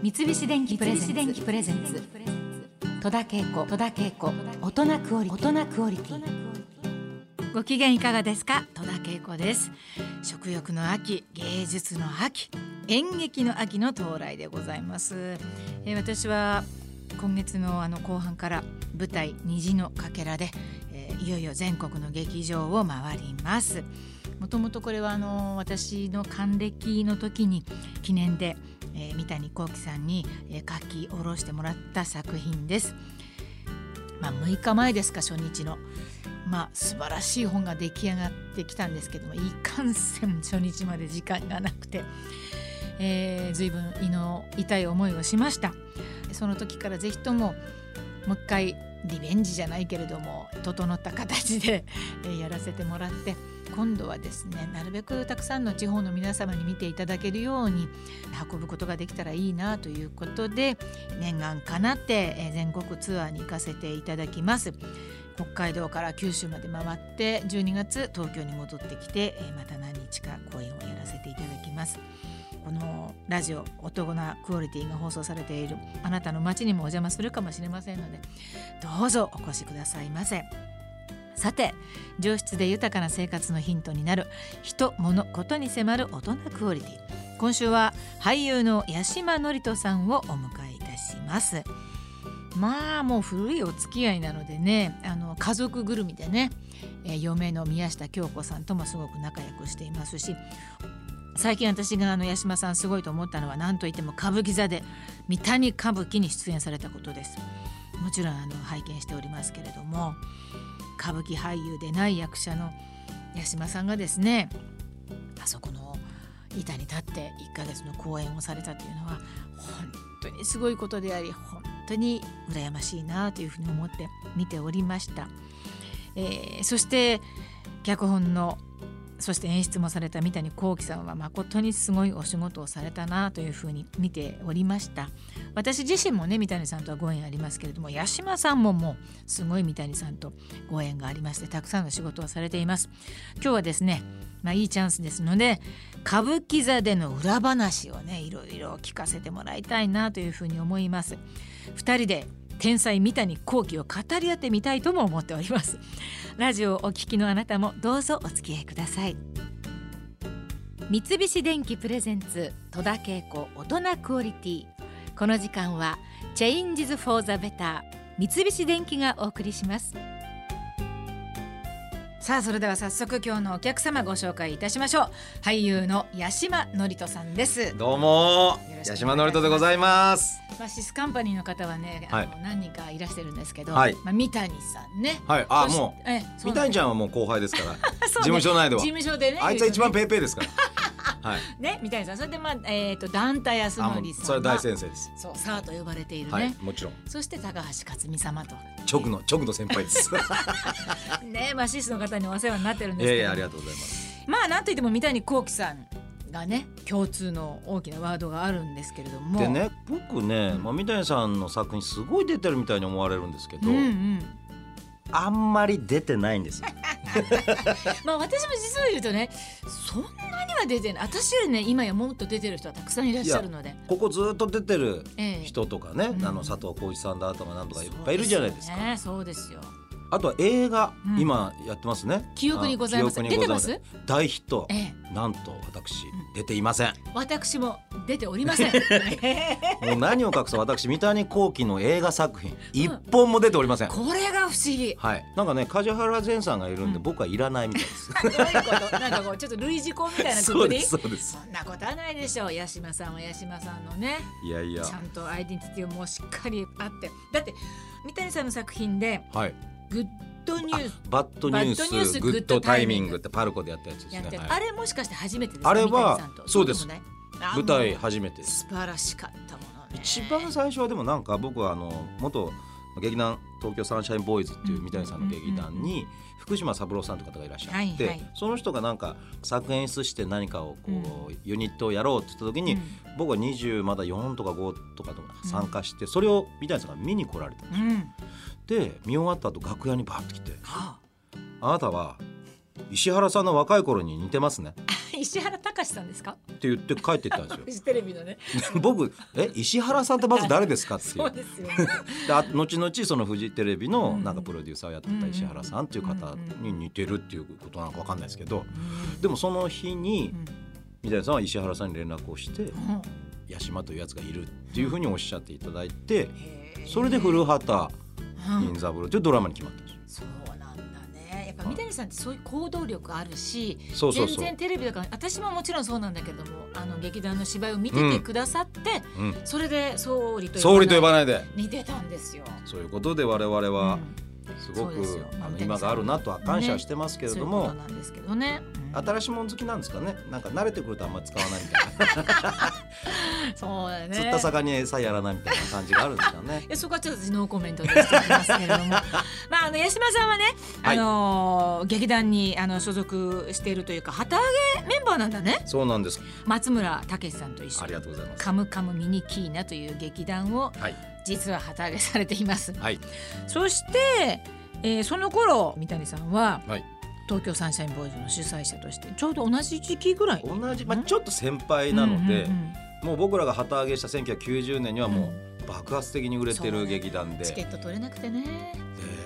三菱電機プレゼンツ。戸田恵子。戸田恵子。大人クオリ大人クオリティ。ご機嫌いかがですか？戸田恵子です。食欲の秋芸術の秋演劇の秋の到来でございます、えー、私は今月のあの後半から舞台虹のかけらで、えー、いよいよ全国の劇場を回ります。もともとこれはあの私の還暦の時に記念で、えー、三谷幸喜さんに、えー、書き下ろしてもらった作品です。まあ、6日前ですか初日の。まあ素晴らしい本が出来上がってきたんですけどもいかんせん初日まで時間がなくて、えー、随分胃の痛い思いをしましたその時からぜひとももう一回リベンジじゃないけれども整った形で、えー、やらせてもらって今度はですねなるべくたくさんの地方の皆様に見ていただけるように運ぶことができたらいいなということで念願かなって全国ツアーに行かせていただきます。北海道から九州まで回って12月東京に戻ってきてまた何日か公演をやらせていただきます。このラジオ「男なクオリティ」が放送されているあなたの街にもお邪魔するかもしれませんのでどうぞお越しくださいませ。さて上質で豊かな生活のヒントになる人物ことに迫る大人クオリティ。今週は俳優の八島智人さんをお迎えいたします。まあもう古いお付き合いなのでねあの家族ぐるみでね、えー、嫁の宮下京子さんともすごく仲良くしていますし最近私があの八島さんすごいと思ったのは何といっても歌舞伎座で三谷歌舞伎に出演されたことです。もちろんあの拝見しておりますけれども歌舞伎俳優でない役者の八島さんがですねあそこの板に立って1ヶ月の公演をされたというのは本当にすごいことであり本当に羨ましいなというふうに思って見ておりました。えー、そして脚本のそして演出もされた三谷幸喜さんは誠にすごいお仕事をされたなというふうに見ておりました。私自身もね三谷さんとはご縁ありますけれども八島さんももうすごい三谷さんとご縁がありましてたくさんの仕事をされています。今日はですねまあいいチャンスですので歌舞伎座での裏話をねいろいろ聞かせてもらいたいなというふうに思います。2人で天才三谷幸喜を語り合ってみたいとも思っております。ラジオをお聞きのあなたもどうぞお付き合いください。三菱電機プレゼンツ戸田恵子大人クオリティ。この時間はチェインジズフォーザベター三菱電機がお送りします。さあそれでは早速今日のお客様ご紹介いたしましょう。俳優の八島智人さんです。どうも。八島智人でございます。まあシスカンパニーの方はね、あの何人かいらしてるんですけど、はい、まあ三谷さんね。はい。あもうえ三谷ちゃんはもう後輩ですから。事務所内では。事務所でね。あいつは一番ペーペーですからはい、ね三谷さんそれでまあえっ、ー、と団体康則さんそれ大先生です。そうサーと呼ばれているね、はい、もちろん。そして高橋克実様と。直の直の先輩です。ねまあシスの方にお世話になってるんですけど、えー、ありがとうございます。まあなんといっても三谷幸喜さんがね共通の大きなワードがあるんですけれども。でね僕ね、うん、まあ、三谷さんの作品すごい出てるみたいに思われるんですけど、うんうん、あんまり出てないんです まあ私も実を言うとねそんなには出てない。私よりね今やもっと出てる人はたくさんいらっしゃるので。ここずっと出てる人とかね、ええ、あの佐藤浩市さんだとかなんとかいっぱいいるじゃないですか。そうですよ、ね、あとは映画、うん、今やってますね。記憶にございます。出てます？大ヒット、ええ、なんと私、出ていません。私も出ておりません。もう何を隠そう私三谷幸喜の映画作品一本も出ておりません。これが不思議。はい。なんかね梶原善さんがいるんで、僕はいらないみたいです。どういうこと？なんかこうちょっと類似項みたいなそうですそうです。そんなことはないでしょう。八島さんは八島さんのね。いやいや。ちゃんとアイデンティティをもうしっかりあって、だって三谷さんの作品で、はい。グッドニュース。バッドニュースグッドタイミング。ってパルコでやったやつですね、あれもしかして初めてあれはそうです。舞台初めて素晴らしかったもの、ね、一番最初はでもなんか僕はあの元劇団東京サンシャインボーイズっていう三谷さんの劇団に福島三郎さんって方がいらっしゃって、はいはい、その人がなんか作演出して何かをこう、ユニットをやろうって言った時に、うん、僕は20まだ4とか5とかとか参加して、それを三谷さんが見に来られたんですよ。で見終わった後楽屋にバッと来て「はあ、あなたは石原さんの若い頃に似てますね」石原隆隆さんですか？って言って帰ってったんですよ。テレビのね。僕え石原さんってまず誰ですかっていう。そうですよ、ね、で後々そのフジテレビのなんかプロデューサーをやってた石原さんっていう方に似てるっていうことなのか分かんないですけど、でもその日に三谷さんは石原さんに連絡をして「八島というやつがいる」っていうふうにおっしゃっていただいてそれで古畑任三郎というドラマに決まったんですよ。三谷さんってそういう行動力あるし全然テレビだから私ももちろんそうなんだけどもあの劇団の芝居を見ててくださって、うん、それで総理と呼ばないで。似てたんですよ。そういうことで我々は、うん。すごくあの今があるなとは感謝してますけれども、ね、新しいもん好きなんですかね？なんか慣れてくるとあんまり使わないみたいな。そうだね。釣った魚に餌やらないみたいな感じがあるんですかね。いやそこはちょっとノーコメントでしてますけれども。まああの八島さんはね、あのーはい、劇団にあの所属しているというか旗揚げメンバーなんだね。そうなんです。松村武さんと一緒。にありがとうございます。カムカムミニキーナという劇団を、はい。実は旗揚げされています。はい、そして、えー、その頃三谷さんは、はい、東京サンシャインボーイズの主催者としてちょうど同じ時期ぐらい。同じ、まあ、ちょっと先輩なので、うんうんうん、もう僕らが旗揚げした1990年にはもう爆発的に売れてる劇団で、チケット取れなくてね。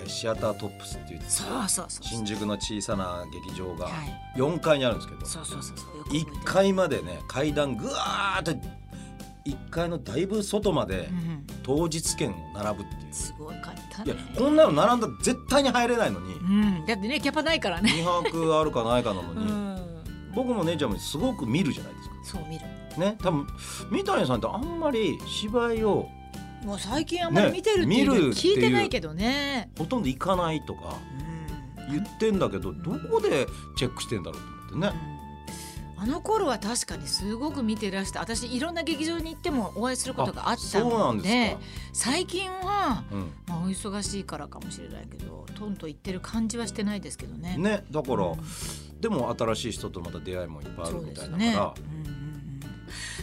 でシアタートップスっていうそうそう新宿の小さな劇場が4階にあるんですけど、そうそうそうそう。1階までね階段ぐわーって1階のだいぶ外まで当日券を並ぶっていう、すごいかったね。いやこんなの並んだら絶対に入れないのに、うん、だってねキャパないからね。2泊あるかないかなのに、うん、僕も姉ちゃんもすごく見るじゃないですか。そう見る。ね多分三谷さんってあんまり芝居をもう最近あんまり見てるっていう、ね、聞いてないけどね。ほとんど行かないとか言ってんだけど、どこでチェックしてんだろうと思ってね、あの頃は確かにすごく見てらして私いろんな劇場に行ってもお会いすることがあったので最近は、うん、まあ、お忙しいからかもしれないけどトンと言ってる感じはしてないですけどね。ねだから、うん、でも新しい人とまた出会いもいっぱいあるみたいだから。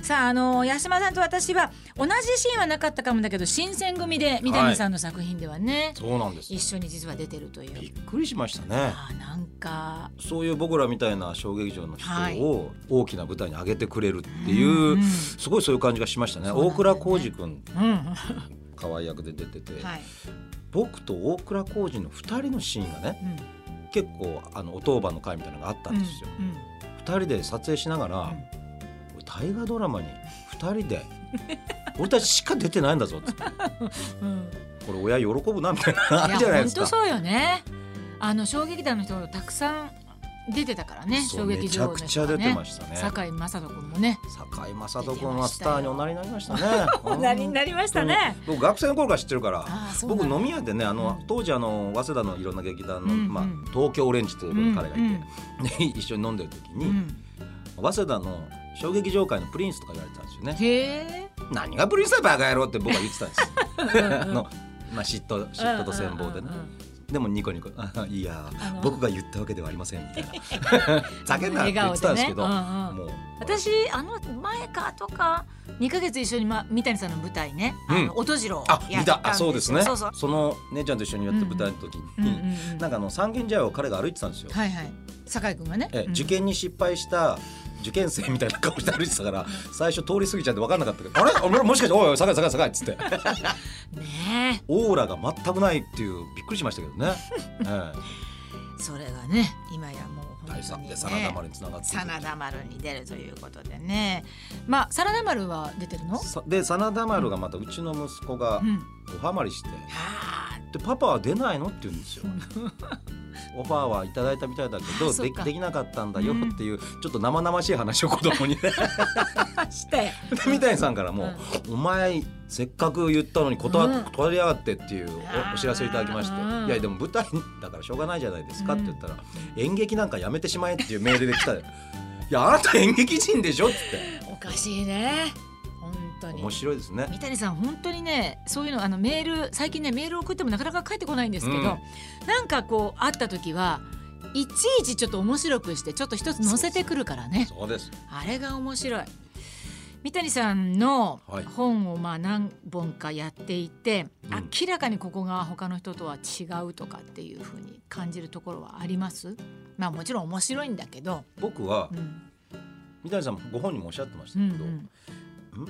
さああの八島さんと私は同じシーンはなかったかもだけど新選組で三谷さんの作品ではね、はい、そうなんです。一緒に実は出てるという。びっくりしましたね。あなんかそういう僕らみたいな小劇場の人を大きな舞台に上げてくれるっていう、はい、すごいそういう感じがしましたね、ね、大倉浩二君、うん、可愛い役で出てて、はい、僕と大倉浩二の2人のシーンがね、うん、結構あのお当番の会みたいなのがあったんですよ。うん。うん、2人で撮影しながら、大河ドラマに2人で 俺たちしか出てないんだぞっって、うん、これ親喜ぶなみたいなあるじゃないですか。本当そうよね。あの衝撃団の人がたくさん出てたからね衝撃場の、ね、めちゃくちゃ出てましたね。堺雅人君もね。堺雅人君はスターにおなりになりましたね。おなりになりましたね。僕学生の頃から知ってるから僕飲み屋でねあの、当時あの早稲田のいろんな劇団の、うんうん、まあ、東京オレンジというところに彼がいて、うんうん、一緒に飲んでる時に、うん、早稲田の衝撃場界のプリンスとか言われてたんですよね。へ何がプリンスだバカ野郎って僕は言ってたんです。のまあ嫉妬嫉妬と羨望でね。でもニコニコ「いや僕が言ったわけではありません」みたいな。叫んだって言ってたんですけど、もう私あの前かとか2か月一緒に、ま、三谷さんの舞台ね「うん、あの音次郎あ見た。あそうですね。その姉ちゃんと一緒にやった舞台の時に、なんかあの三軒茶屋を彼が歩いてたんですよ。はいはい、酒井君がね、え受験に失敗した受験生みたいな顔して歩いてたから最初通り過ぎちゃって分かんなかったけど「あれ？俺もしかしておいおい下がい下がい下がい」っつって。ねオーラが全くないっていうびっくりしましたけどね、ええ、それがね今やもう第3で真田丸につながって真田丸に出るということでね。まあ真田丸は出てるの？で真田丸がまたうちの息子がおはまりして、うん、でパパは出ないの？って言うんですよ。オファーはいただいたみたいだけどでできなかったんだよっていう、ちょっと生々しい話を子供にね。して。三谷さんからも、うん、お前せっかく言ったのに断,、うん、断りやがってっていうお知らせをいただきまして、いやでも舞台だからしょうがないじゃないですかって言ったら、演劇なんかやめてしまえっていうメールで来たいやあなた演劇人でしょって。おかしいね当に。面白いですね。三谷さん本当にねそういうのあのメール最近ねメール送ってもなかなか返ってこないんですけど、うん、なんかこう会った時はいちいちちょっと面白くしてちょっと一つ載せてくるからね。そうです。あれが面白い。三谷さんの本をまあ何本かやっていて、はい、明らかにここが他の人とは違うとかっていうふうに感じるところはあります？まあもちろん面白いんだけど。僕は、うん。三谷さんもご本人もおっしゃってましたけど、うんうん、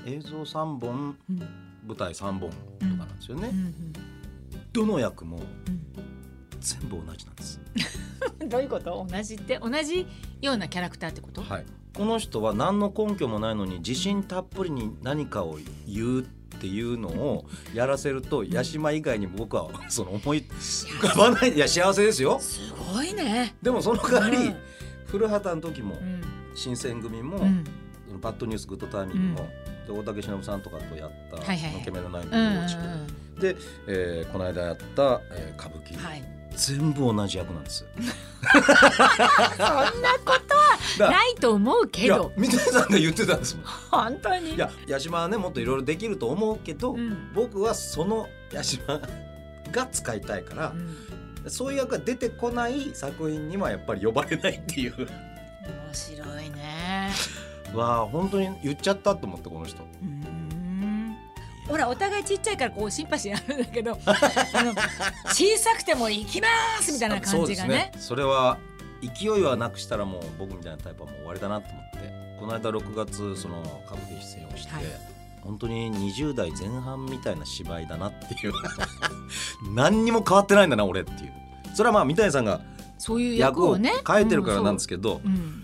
映像3本、うん、舞台3本とかなんですよね。うんうん、どの役も全部同じなんです。どういうこと？同じって？同じようなキャラクターってこと、はい、この人は何の根拠もないのに自信たっぷりに何かを言うっていうのをやらせると八島以外に僕は その思い浮かばない。いや幸せですよ。すごいね。でもその代わり、うん、古畑の時も、うん、新選組も、うん、バッドニュースグッドタイミングも、で大竹しのぶさんとかとやった「のけめのない。の幼稚園」で、えー、この間やった、えー、歌舞伎、はい。全部同じ役なんです。そんなことはないと思うけど。三谷さんが言ってたんですもん。本当に。いや八島はねもっといろいろできると思うけど、うん、僕はその八島が使いたいから、うん、そういう役が出てこない作品にはやっぱり呼ばれないっていう。面白いねわあ本当に言っちゃったと思ってこの人。うん。ほらお互いちっちゃいからこうシンパシーあるんだけど あの小さくても行きますみたいな感じがね。それは勢いはなくしたらもう僕みたいなタイプはもう終わりだなと思ってこの間6月その歌舞伎出演をして、はい、本当に20代前半みたいな芝居だなっていう。何にも変わってないんだな俺っていう。それはまあ三谷さんがそういう役をね。変えてるからなんですけど、うん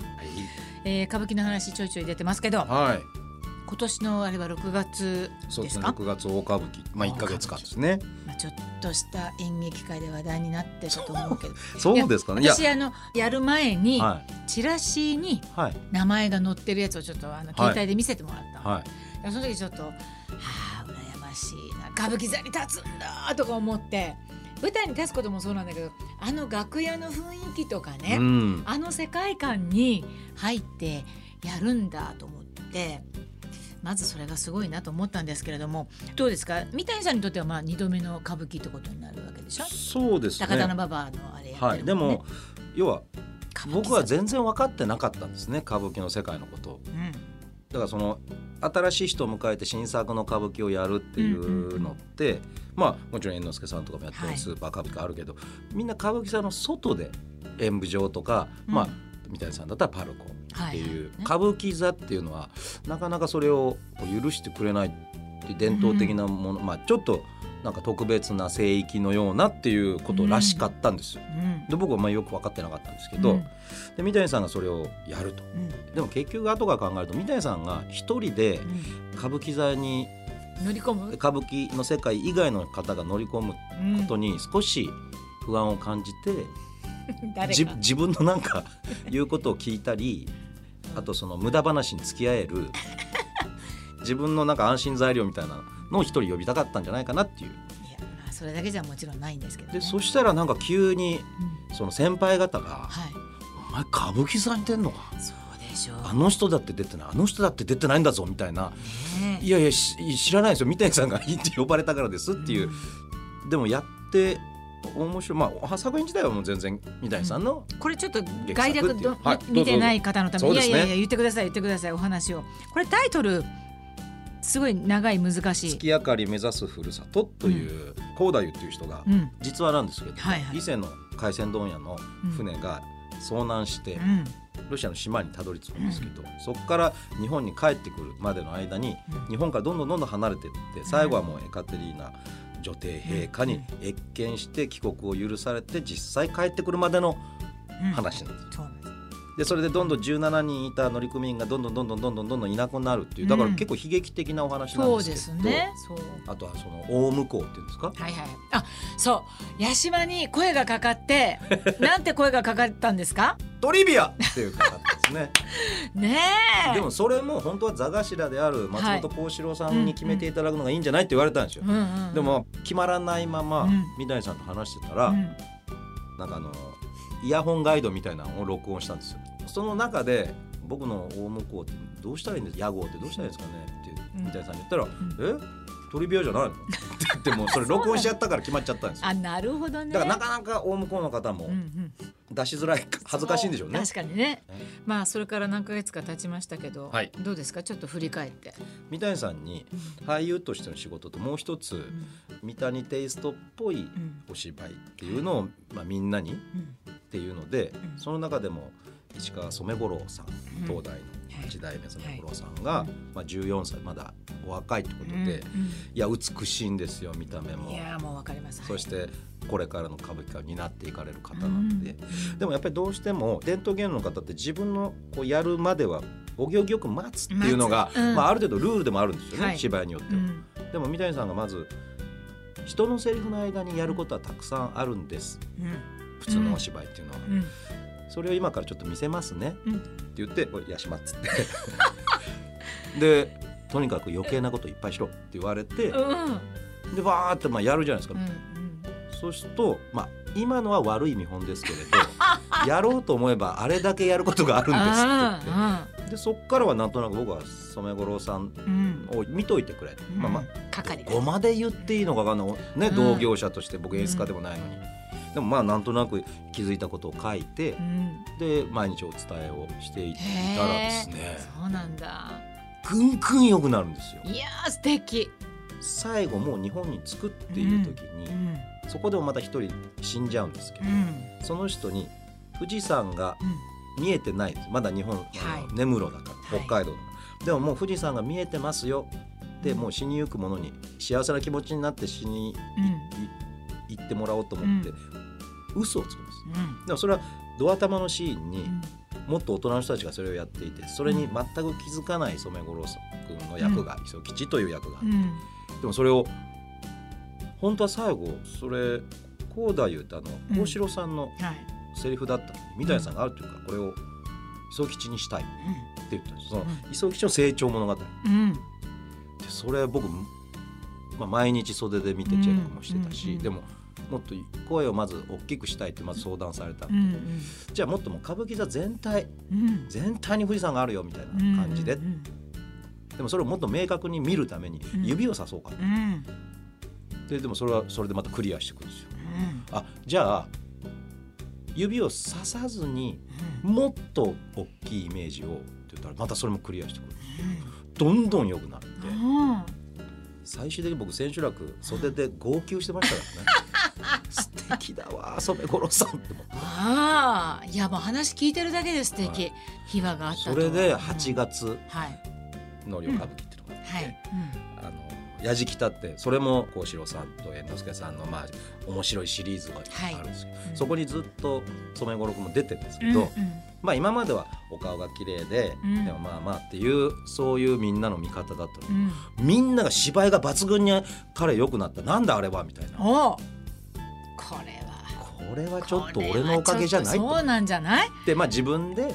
えー、歌舞伎の話ちょいちょい出てますけど、はい、今年のあれは6月ですか？六、ね、月大歌舞伎、まあ一ヶ月間ですね。まあちょっとした演劇界で話題になってたと思うけど。そうですかね。私あのやる前に、はい、チラシに名前が載ってるやつをちょっとあの携帯で見せてもらった。はい。その時ちょっとはあ羨ましいな歌舞伎座に立つんだとか思って。舞台に立つこともそうなんだけどあの楽屋の雰囲気とかね、うん、あの世界観に入ってやるんだと思ってまずそれがすごいなと思ったんですけれどもどうですか？三谷さんにとってはまあ2度目の歌舞伎ってことになるわけでしょ？そうですね。高田馬場のあれやってる、ね、はい、でも要は僕は全然分かってなかったんですね歌舞伎の世界のことを。うん。だからその新しい人を迎えて新作の歌舞伎をやるっていうのって、うんうんうん、まあもちろん猿之助さんとかもやってるスーパー歌舞伎あるけど、はい、みんな歌舞伎さんの外で演舞場とか、うん、まあ三谷さんだったらパルコっていう、歌舞伎座っていうのはなかなかそれを許してくれないっていう伝統的なもの、まあちょっとなんか特別な聖域のようなっていうことらしかったんですよ。で僕はまあよく分かってなかったんですけど、で三谷さんがそれをやると、でも結局後から考えると三谷さんが一人で歌舞伎座に乗り込む？歌舞伎の世界以外の方が乗り込むことに少し不安を感じて、自分のなんか言うことを聞いたりあとその無駄話に付き合える 自分のなんか安心材料みたいなのを一人呼びたかったんじゃないかなっていう。それだけじゃもちろんないんですけど、ね、でそしたらなんか急にその先輩方が「はい、お前歌舞伎さんてんのか?」そうでしょう。あの人だって出てないあの人だって出てないんだぞみたいな「ね、いやいや知らないですよ。三谷さんがいいって呼ばれたからです」っていう、うん、でもやって面白い。まあ作品自体はもう全然三谷さんの、うん、これちょっと概略ど、はい、見てない方のために、ね、いやいやいや言ってください言ってください。お話を。これタイトルすごい長い難しい。月明かり目指すふるさとという高太夫っていう人が、うん、実話なんですけど、はいはい、伊勢の海鮮問屋の船が遭難して、うん、ロシアの島にたどり着くんですけど、うん、そこから日本に帰ってくるまでの間に、日本からどんどんどんどん離れていって最後はもうエカテリーナ女帝陛下に謁見して帰国を許されて実際帰ってくるまでの話なんです。うんでそれでどんどん17人いた乗組員がどんどんどんどんどんどんどんどんいなくなるっていうだから結構悲劇的なお話なんですけど、うん、ね、あとはその大向こうっていうんですかはいはいあそう八島に声がかかってなんて声がかかったんですかトリビアっていうかかですねねでもそれも本当は座頭である松本幸四郎さんに決めていただくのがいいんじゃないって言われたんですよ、でも決まらないまま三谷さんと話してたら、うん、なんかあのイヤホンガイドみたいなのを録音したんですよ。その中で僕の大向こうってどうしたらいいんです屋号ってどうしたらいいんですかね？って三谷さんに言ったら「うん、え？トリビアじゃないの?」って言ってもそれ録音しちゃったから決まっちゃったんですよ。あなるほどね。だからなかなか大向こうの方も出しづらい恥ずかしいんでしょうね。確かにね、まあそれから何ヶ月か経ちましたけど、はい、どうですか？ちょっと振り返って。三谷さんに俳優としての仕事ともう一つ、三谷テイストっぽいお芝居っていうのを、まあ、みんなにっていうので、その中でも市川染五郎さん東大の八代目染五郎さんが、まあ、14歳まだお若いってことで、いや美しいんですよ見た目も。いやもうわかります、そしてこれからの歌舞伎界を担っていかれる方なんで、でもやっぱりどうしても伝統芸能の方って自分のこうやるまではお行儀よく待つっていうのが、まあ、ある程度ルールでもあるんですよね、芝居によっては。でも三谷さんがまず人のセリフの間にやることはたくさんあるんです、普通のお芝居っていうのは。それを今からちょっと見せますね、って言って「おいやしま」っつって。でとにかく余計なこといっぱいしろって言われて、うん、でわーってまあやるじゃないですか、うんうん、そうするとまあ今のは悪い見本ですけれど やろうと思えばあれだけやることがあるんですって言って。でそっからはなんとなく僕は染五郎さんを見といてくれ、うん、まあまあここまで言っていいのか分かんない。ね、同業者として僕演出家でもないのに、でもまあなんとなく気づいたことを書いて、で毎日お伝えをしていったらですね。そうなんだ。ぐんぐん良くなるんですよ。いや素敵。最後もう日本に着くっていう時に、うんうん、そこでもまた一人死んじゃうんですけど、うん、その人に富士山が見えてないです。まだ日本、はい、根室だから北海道だから、でももう富士山が見えてますよ。でもう死にゆく者に幸せな気持ちになって死に、行ってもらおうと思って、嘘をつくんです、でもそれはドア玉のシーンに、もっと大人の人たちがそれをやっていてそれに全く気づかない染五郎君の役が磯吉という役が。あって、でもそれを本当は最後それこうだ言うとあの大城さんのセリフだったのに、三谷さんがあるというかこれを磯吉にしたいって言ったんですその磯吉の成長物語、でそれ僕、まあ、毎日袖で見てチェックもしてたし、でももっと声をまず大きくしたいってまず相談されたうんうん、じゃあもっとも歌舞伎座全体、うん、全体に富士山があるよみたいな感じで、うんうんうん、でもそれをもっと明確に見るために指をさそうかと、うん、ででもそれはそれでまたクリアしていくんですよ。うん、あじゃあ指をささずにもっと大きいイメージをって言ったらまたそれもクリアしてくる、どんどん良くなって、最終的に僕千秋楽袖で号泣してましたからね 素敵だわ染五郎さんってああいやもう話聞いてるだけで素敵、はい、秘話があったそれで8月の旅歌舞伎っていうのがあって、はい、あのやじきたってそれも幸四郎さんと猿之助さんのまあ面白いシリーズがあるんですけど、はいうん、そこにずっと染五郎君も出てるんですけど、うんうん、まあ今まではお顔が綺麗で、うん、でもまあまあっていうそういうみんなの見方だったの、うん、みんなが芝居が抜群に彼良くなった。なんだあれはみたいな。これこれはちょっと俺のおかげじゃないそうなんじゃない？でまあ自分で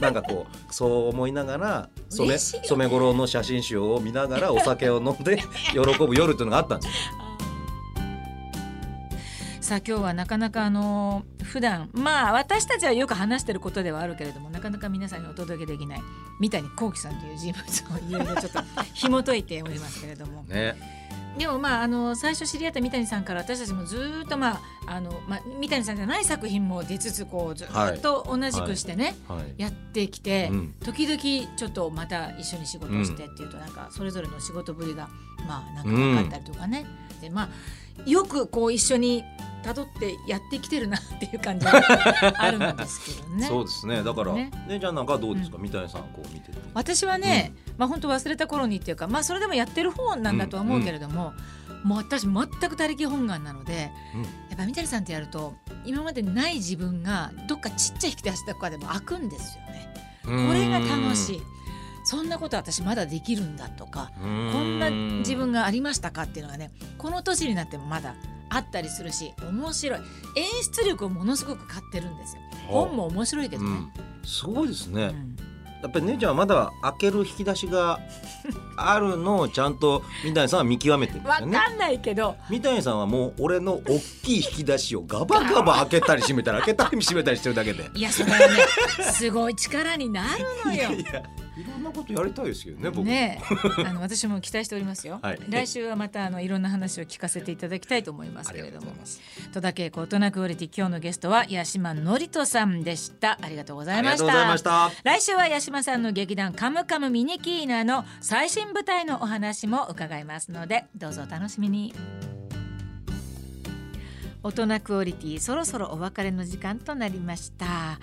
なんかこうそう思いながら染染五郎の写真集を見ながらお酒を飲んで喜ぶ夜っていうのがあったんですよ。さあ今日はなかなかあの普段まあ私たちはよく話してることではあるけれどもなかなか皆さんにお届けできない三谷幸喜さんという人物をいろいろちょっと紐解いておりますけれども。ねでもまああの最初知り合った三谷さんから私たちもずっとまああのまあ三谷さんじゃない作品も出つつこうずっと同じくしてね、はい。はい、やってきて、うん、時々ちょっとまた一緒に仕事をしてっていうとなんかそれぞれの仕事ぶりがまあなんか分かったりとかね、うん、でまあよくこう一緒に辿ってやってきてるなっていう感じが あるんですけどね。そうですね。だから、ね、姉ちゃんなんかどうですか、うん、三谷さんこう見てて。私はね、うん、まあ本当忘れた頃にっていうか、まあそれでもやってる方なんだとは思うけれども、うん、もう私全く他力本願なので、やっぱ三谷さんってやると今までない自分がどっかちっちゃい引き出しとかでも開くんですよね。これが楽しい。そんなこと私まだできるんだとかこんな自分がありましたかっていうのがねこの年になってもまだあったりするし面白い。演出力をものすごく買ってるんですよ。本も面白いけどね、うん、すごいですね、うん、やっぱり姉ちゃんはまだ開ける引き出しが あるのをちゃんと三谷さんは見極めてるんですよね。わかんないけど。三谷さんはもう俺の大きい引き出しをガバガバ開けたり閉めたり開けたり閉めたりしてるだけで。いやそれはねすごい力になるのよ。いやいやいろんなことやりたいですけどね僕。ねあの私も期待しておりますよ、はい、来週はまたあのいろんな話を聞かせていただきたいと思いますけれども。戸田恵子大人クオリティ今日のゲストは八島のりとさんでした。ありがとうございました。来週は八島さんの劇団カムカムミニキーナの最新舞台のお話も伺いますのでどうぞお楽しみに。大人クオリティそろそろお別れの時間となりました。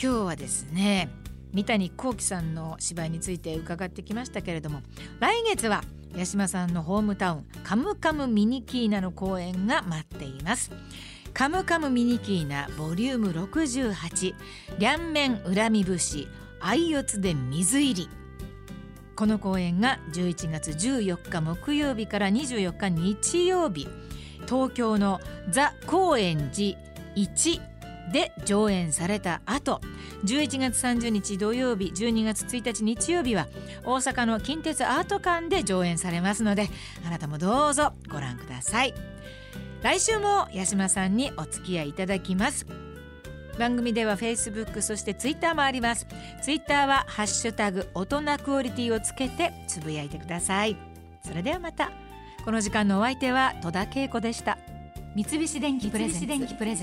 今日はですね三谷幸喜さんの芝居について伺ってきましたけれども来月は八島さんのホームタウンカムカムミニキーナの公演が待っています。カムカムミニキーナボリューム68両面恨み節相四つで水入り。この公演が11月14日木曜日から24日日曜日東京のザ・高円寺1で上演された後11月30日土曜日12月1日日曜日は大阪の近鉄アート館で上演されますのであなたもどうぞご覧ください。来週も八島さんにお付き合いいただきます。番組では Facebook そして Twitter もあります。Twitter はハッシュタグ大人クオリティをつけてつぶやいてください。それではまた。この時間のお相手は戸田恵子でした。三菱電機プレゼ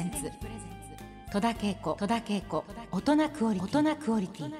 ンツ。戸田恵子大人クオリティ。